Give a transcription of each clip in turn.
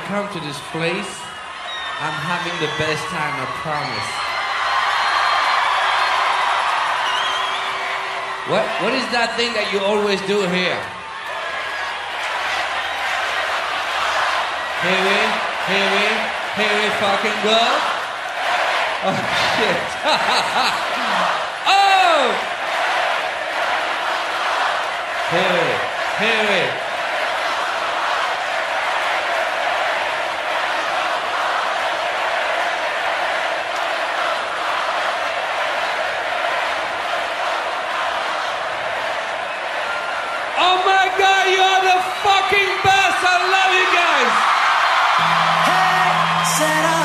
I come to this place, I'm having the best time, I promise. What, what is that thing that you always do here? Here we, here we, here we fucking go. Oh shit. oh! Here we, here we. said I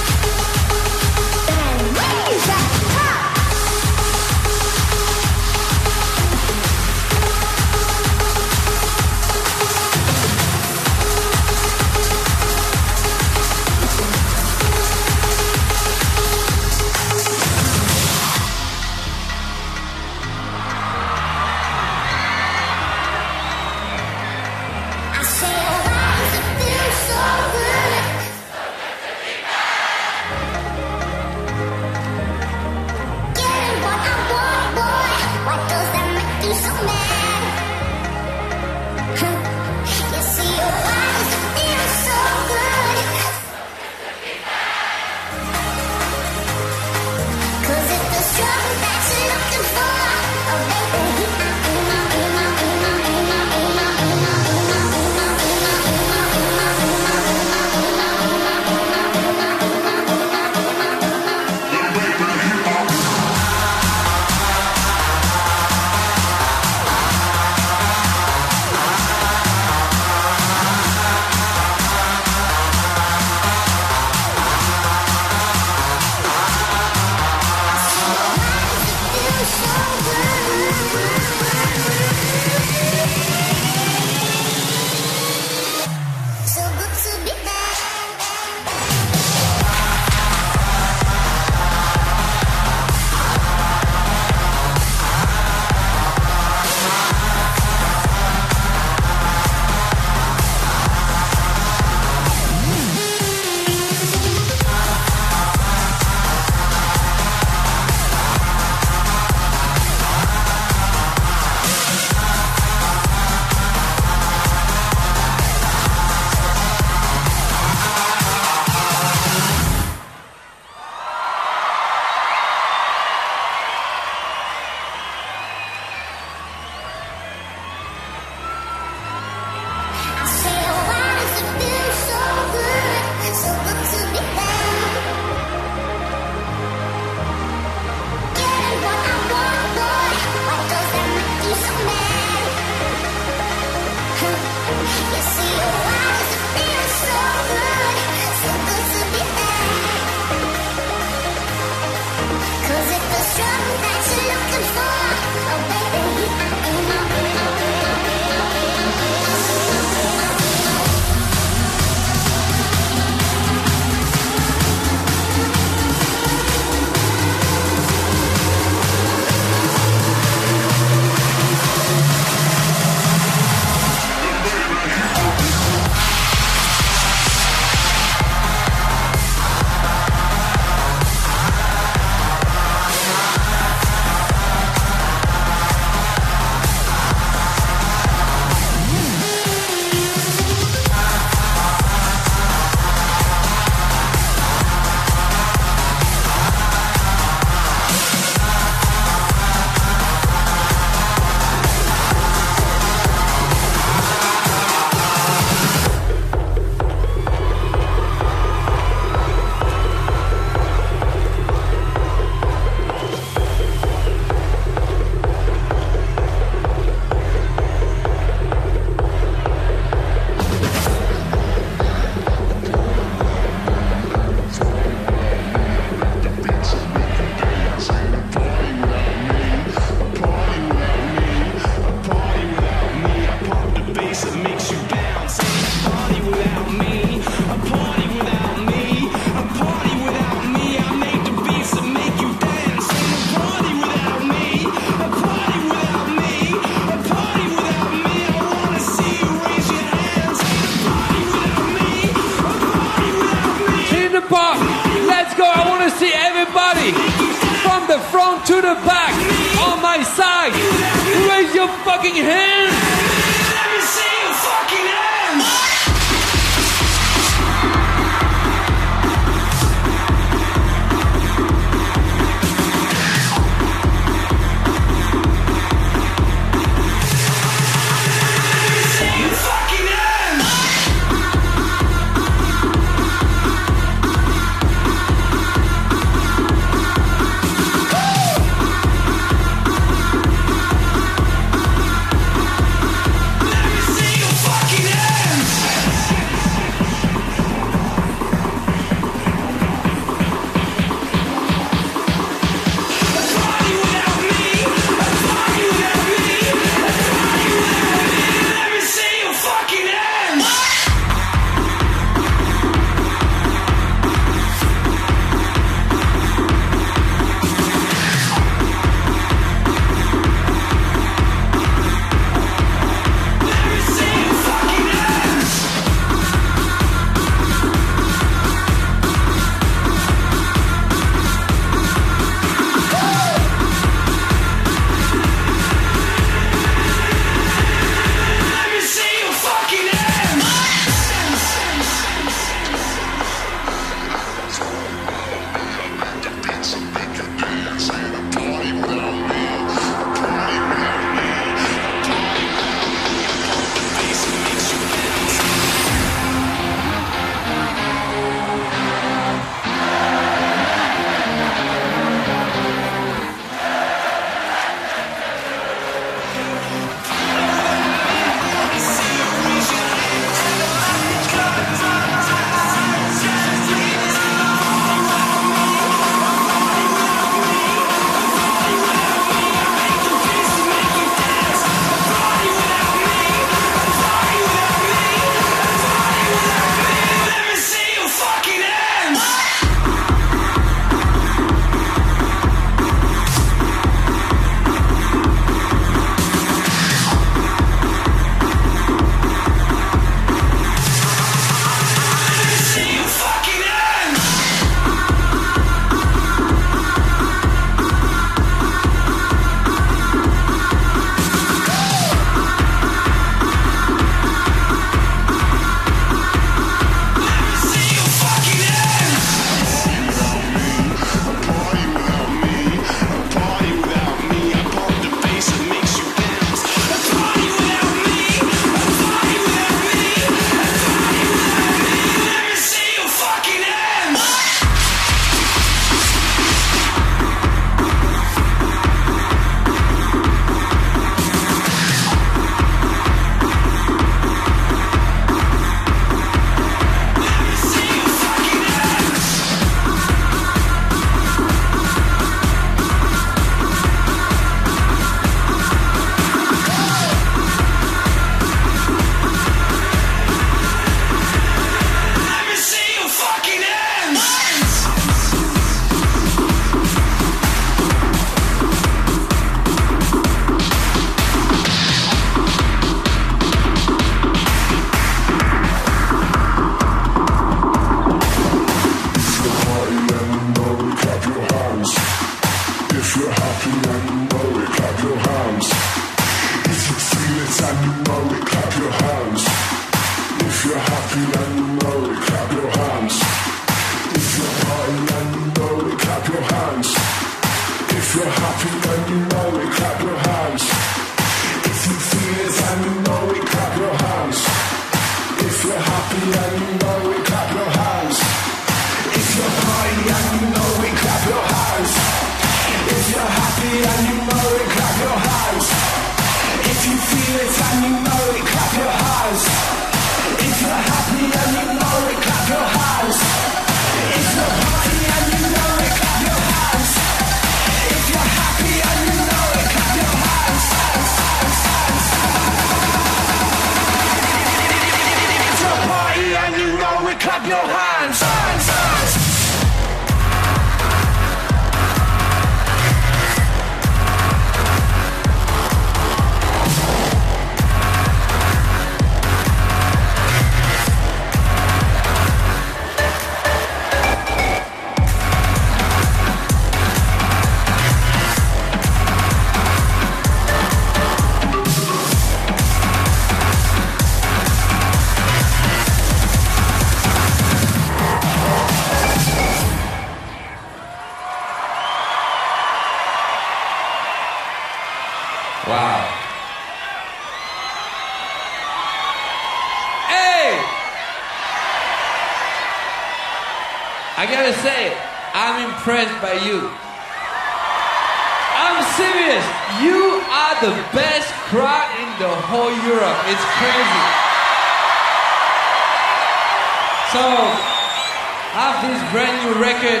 brand new record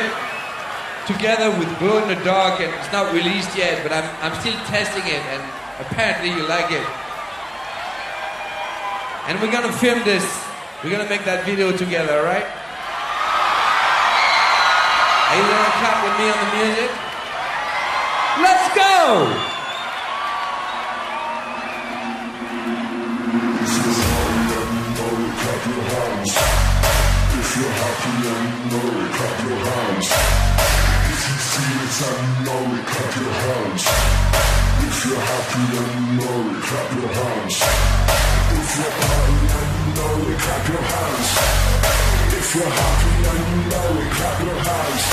together with Glow in the Dark, and it's not released yet, but I'm, I'm still testing it, and apparently you like it. And we're gonna film this. We're gonna make that video together, alright? Are you gonna clap with me on the music? Let's go! Hands. If you're happy and you know it, clap your hands. If you feel it and you know it, clap your hands. If you're happy and you know it, clap your hands. If you're happy and you know it, clap your hands. If you're happy and you know it, clap your hands.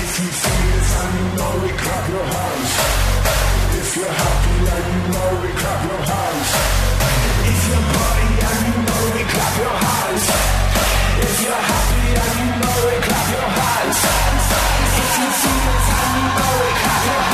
If you feel it and you know it, clap your hands. If you're happy and you know it, clap your hands. If you're party and you know it, clap your hands. If you're happy and you know it, clap your hands. If you feel and you know it, clap your hands.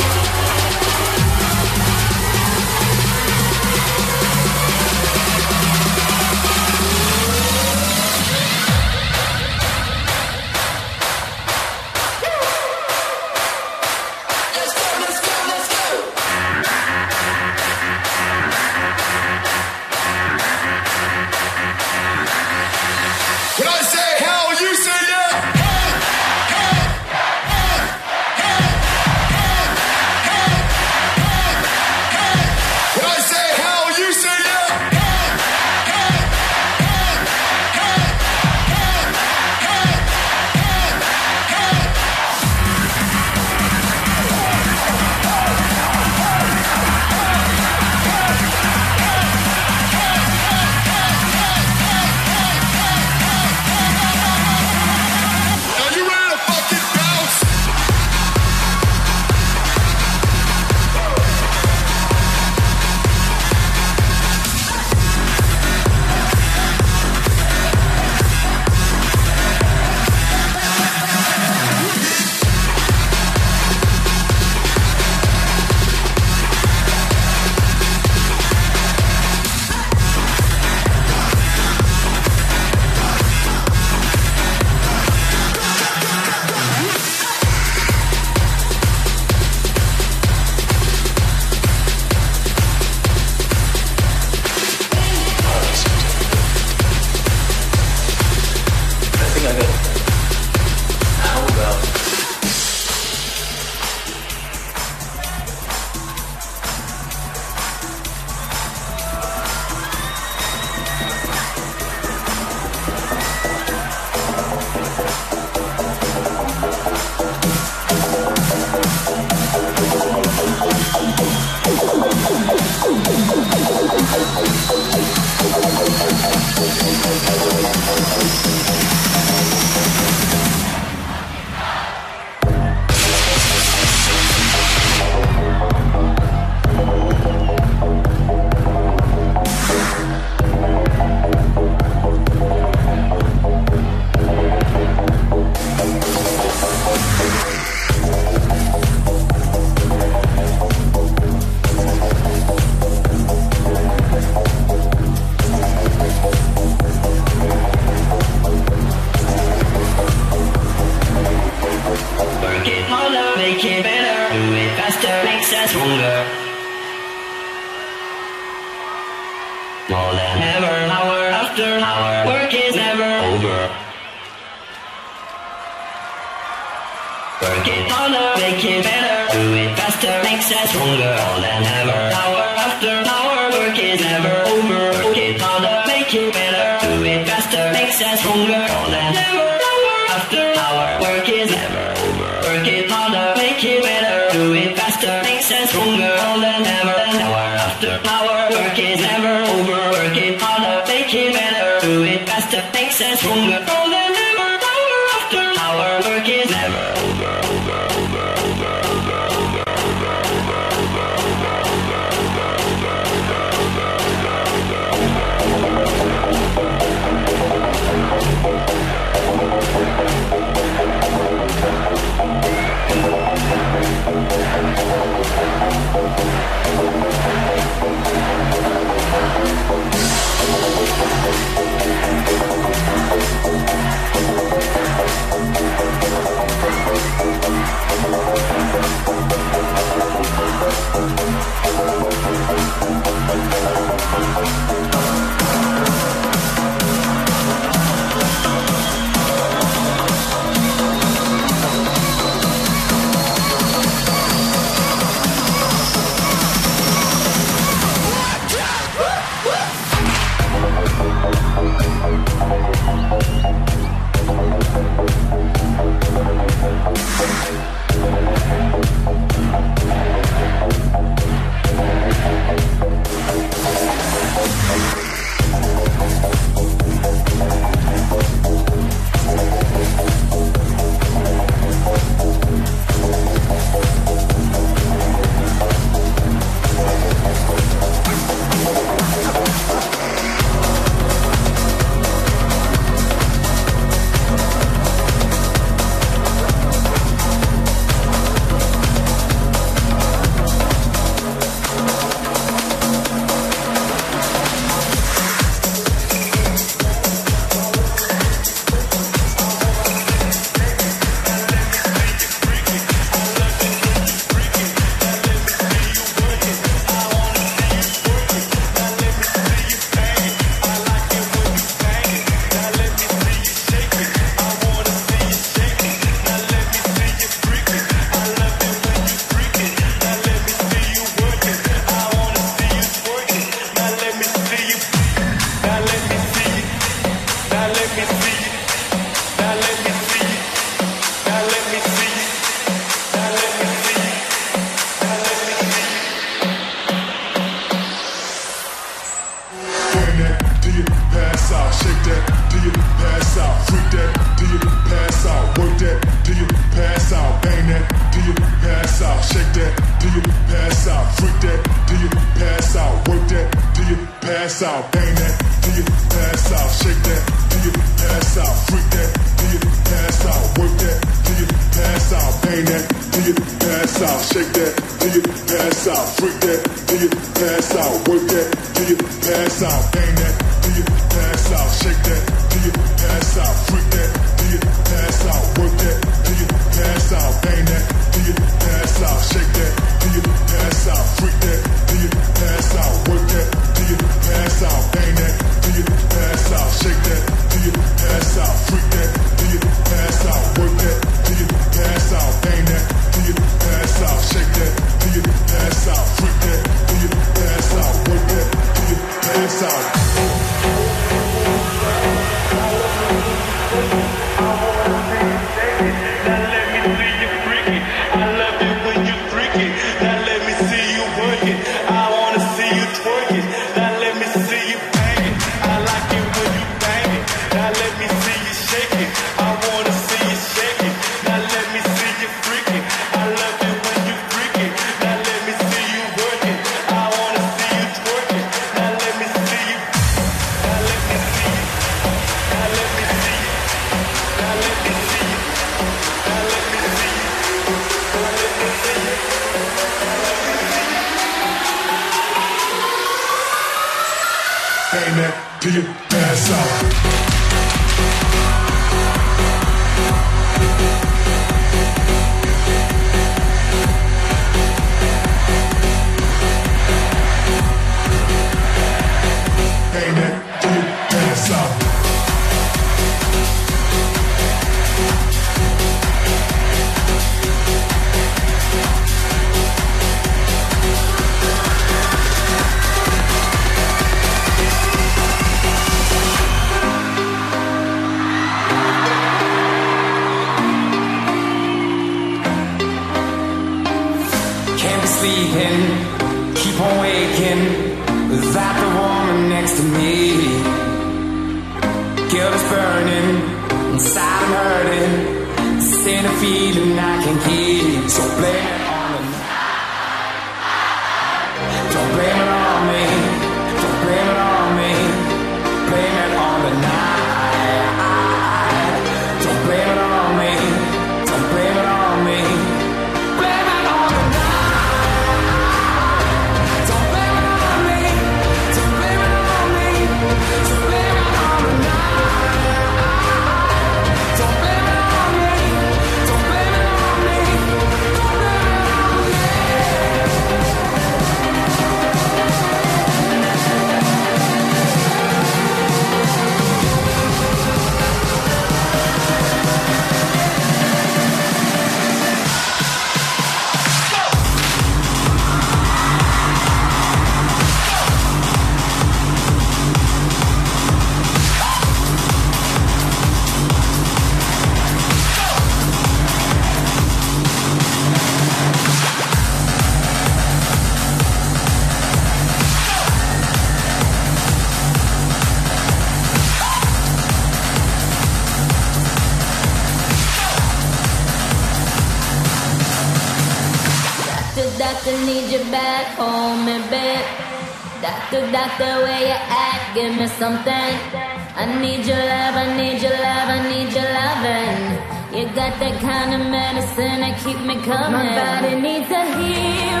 got that kind of medicine that keep me coming. My body needs a healer.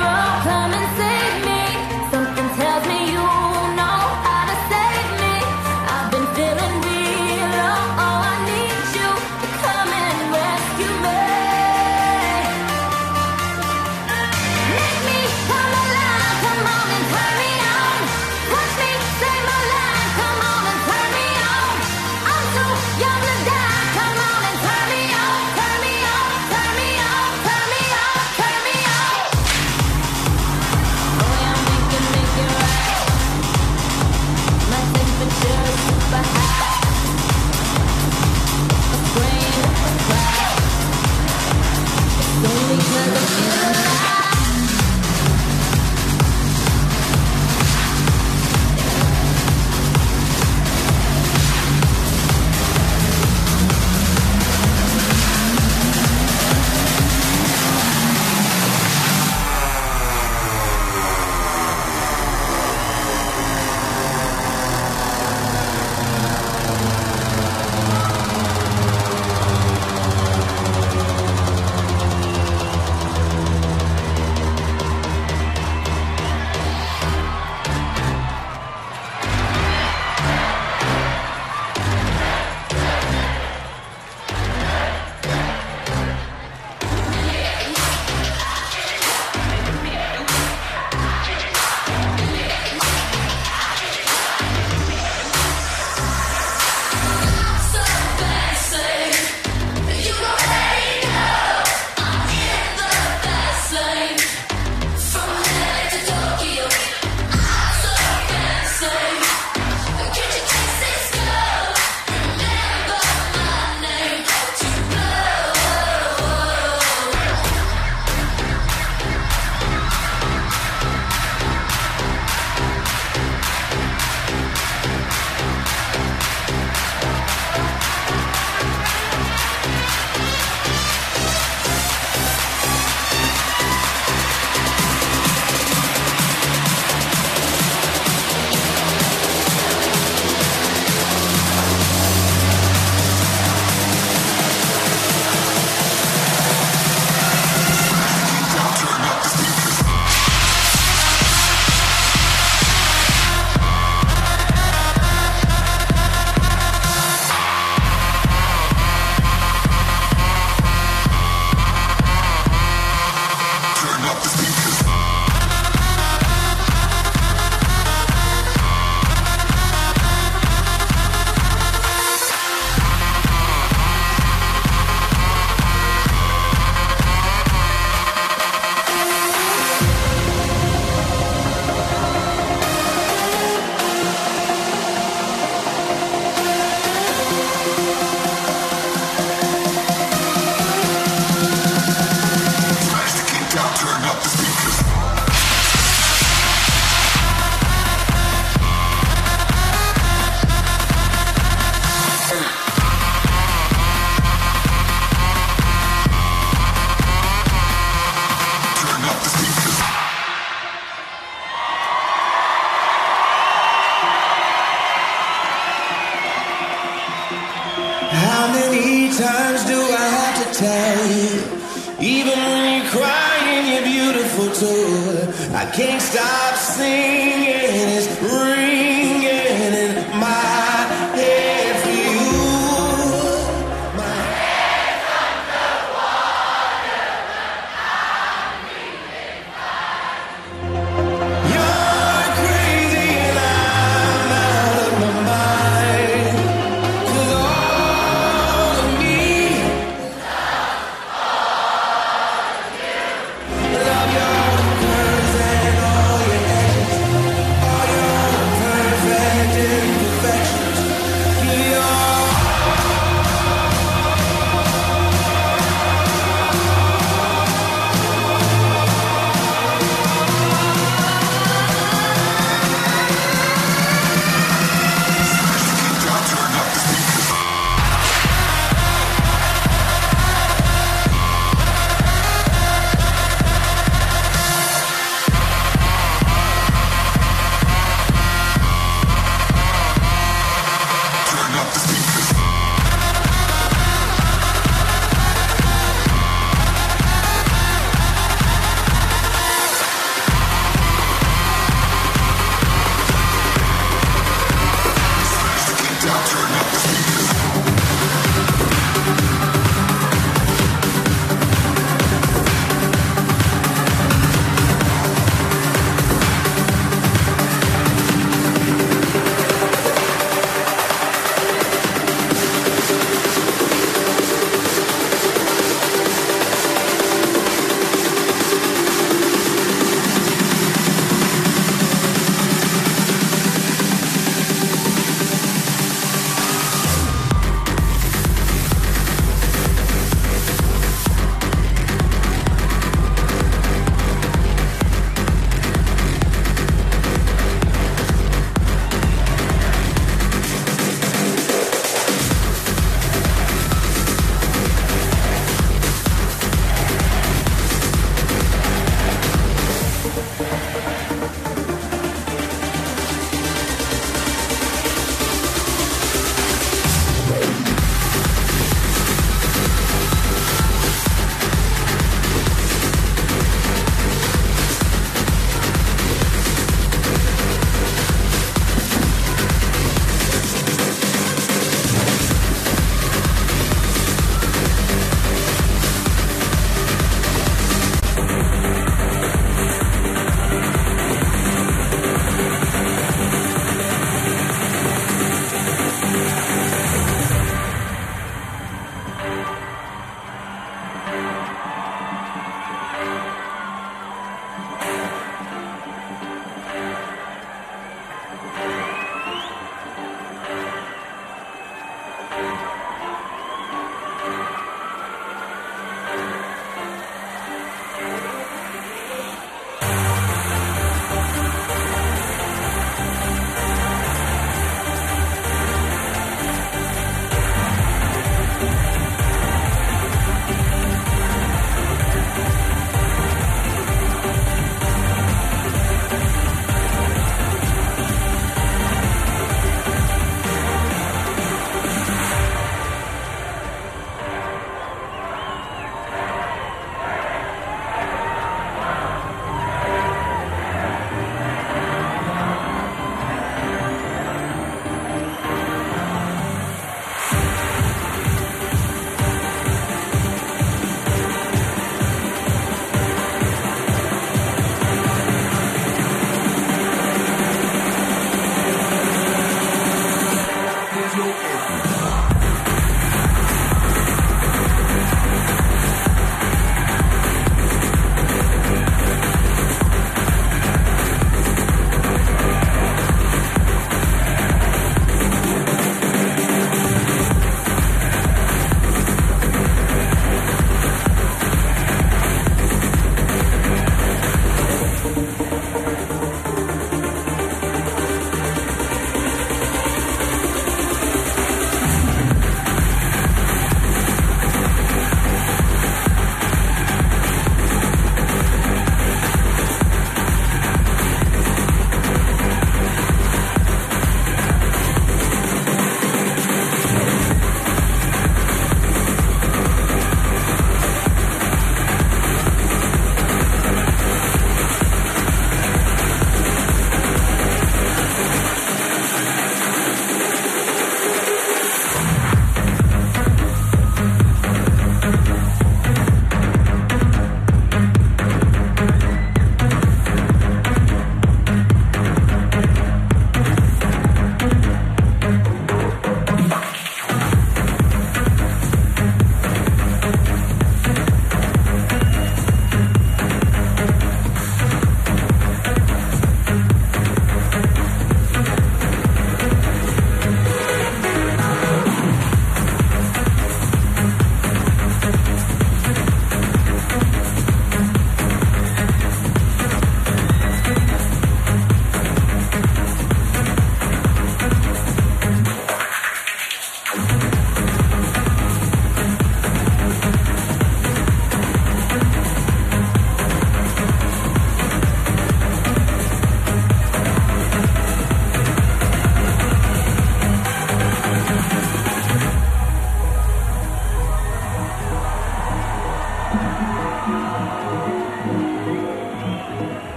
Can't stop singing,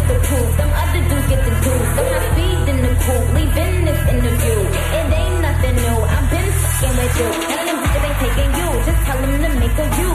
is the proof. some other dudes get the goose. I'm not feeding the pool, leaving this interview. It ain't nothing new. I've been fucking with you. None them bitches ain't taking you. Just tell them to make a you.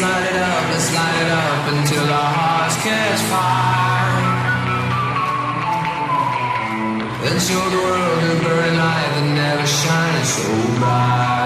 Light it up, let's light it up until our hearts catch fire. And show the world a burning light that never shines so bright.